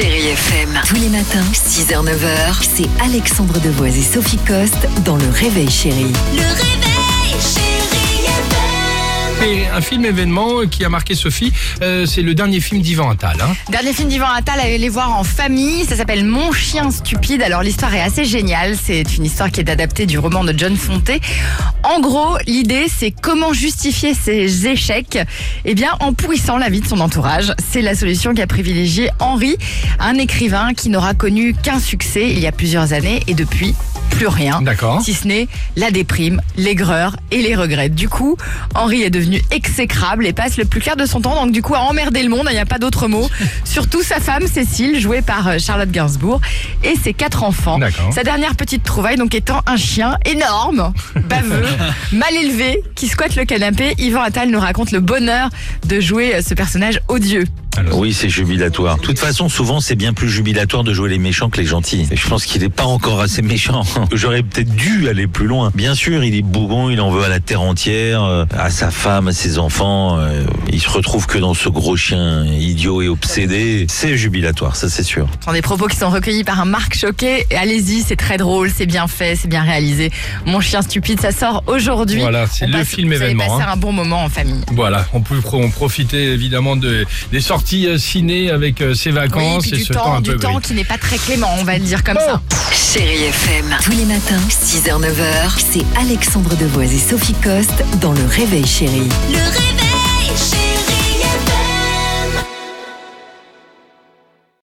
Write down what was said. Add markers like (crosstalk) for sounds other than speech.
Chérie FM. Tous les matins, 6h, 9h, c'est Alexandre Devoise et Sophie Coste dans Le Réveil Chérie. Le réveil, chérie FM. Et un film événement qui a marqué Sophie, euh, c'est le dernier film d'Ivan Attal. hein. Dernier film d'Ivan Attal, allez les voir en famille. Ça s'appelle Mon chien stupide. Alors l'histoire est assez géniale. C'est une histoire qui est adaptée du roman de John Fonté. En gros, l'idée c'est comment justifier ses échecs? Eh bien, en pourrissant la vie de son entourage. C'est la solution qu'a privilégié Henri, un écrivain qui n'aura connu qu'un succès il y a plusieurs années et depuis plus rien. D'accord. Si ce n'est la déprime, l'aigreur et les regrets. Du coup, Henri est devenu exécrable et passe le plus clair de son temps, donc du coup à emmerder le monde, il n'y a pas d'autre mot. (laughs) Surtout sa femme Cécile, jouée par euh, Charlotte Gainsbourg, et ses quatre enfants. D'accord. Sa dernière petite trouvaille donc étant un chien énorme, baveux, (laughs) (laughs) mal élevé, qui squatte le canapé. Yvan Attal nous raconte le bonheur de jouer ce personnage odieux. Oui, c'est jubilatoire. De toute façon, souvent, c'est bien plus jubilatoire de jouer les méchants que les gentils. Et je pense qu'il n'est pas encore assez méchant. (laughs) J'aurais peut-être dû aller plus loin. Bien sûr, il est bougon, il en veut à la terre entière, euh, à sa femme, à ses enfants. euh, Il se retrouve que dans ce gros chien idiot et obsédé. C'est jubilatoire, ça c'est sûr. Ce sont des propos qui sont recueillis par un Marc Choquet. Et Allez-y, c'est très drôle, c'est bien fait, c'est bien réalisé. Mon chien stupide, ça sort aujourd'hui. Voilà, c'est le passe- film vous allez événement, passer hein. un bon moment en famille. Voilà, on peut pro- profiter évidemment de, des sorties euh, ciné avec euh, ses vacances oui, et ce temps, temps un du peu temps gris. qui n'est pas très clément, on va le dire comme ça. Chérie FM. Tous les matins, 6h, 9h, c'est Alexandre Devoise et Sophie Coste dans Le Réveil Chérie. Le réveil, chérie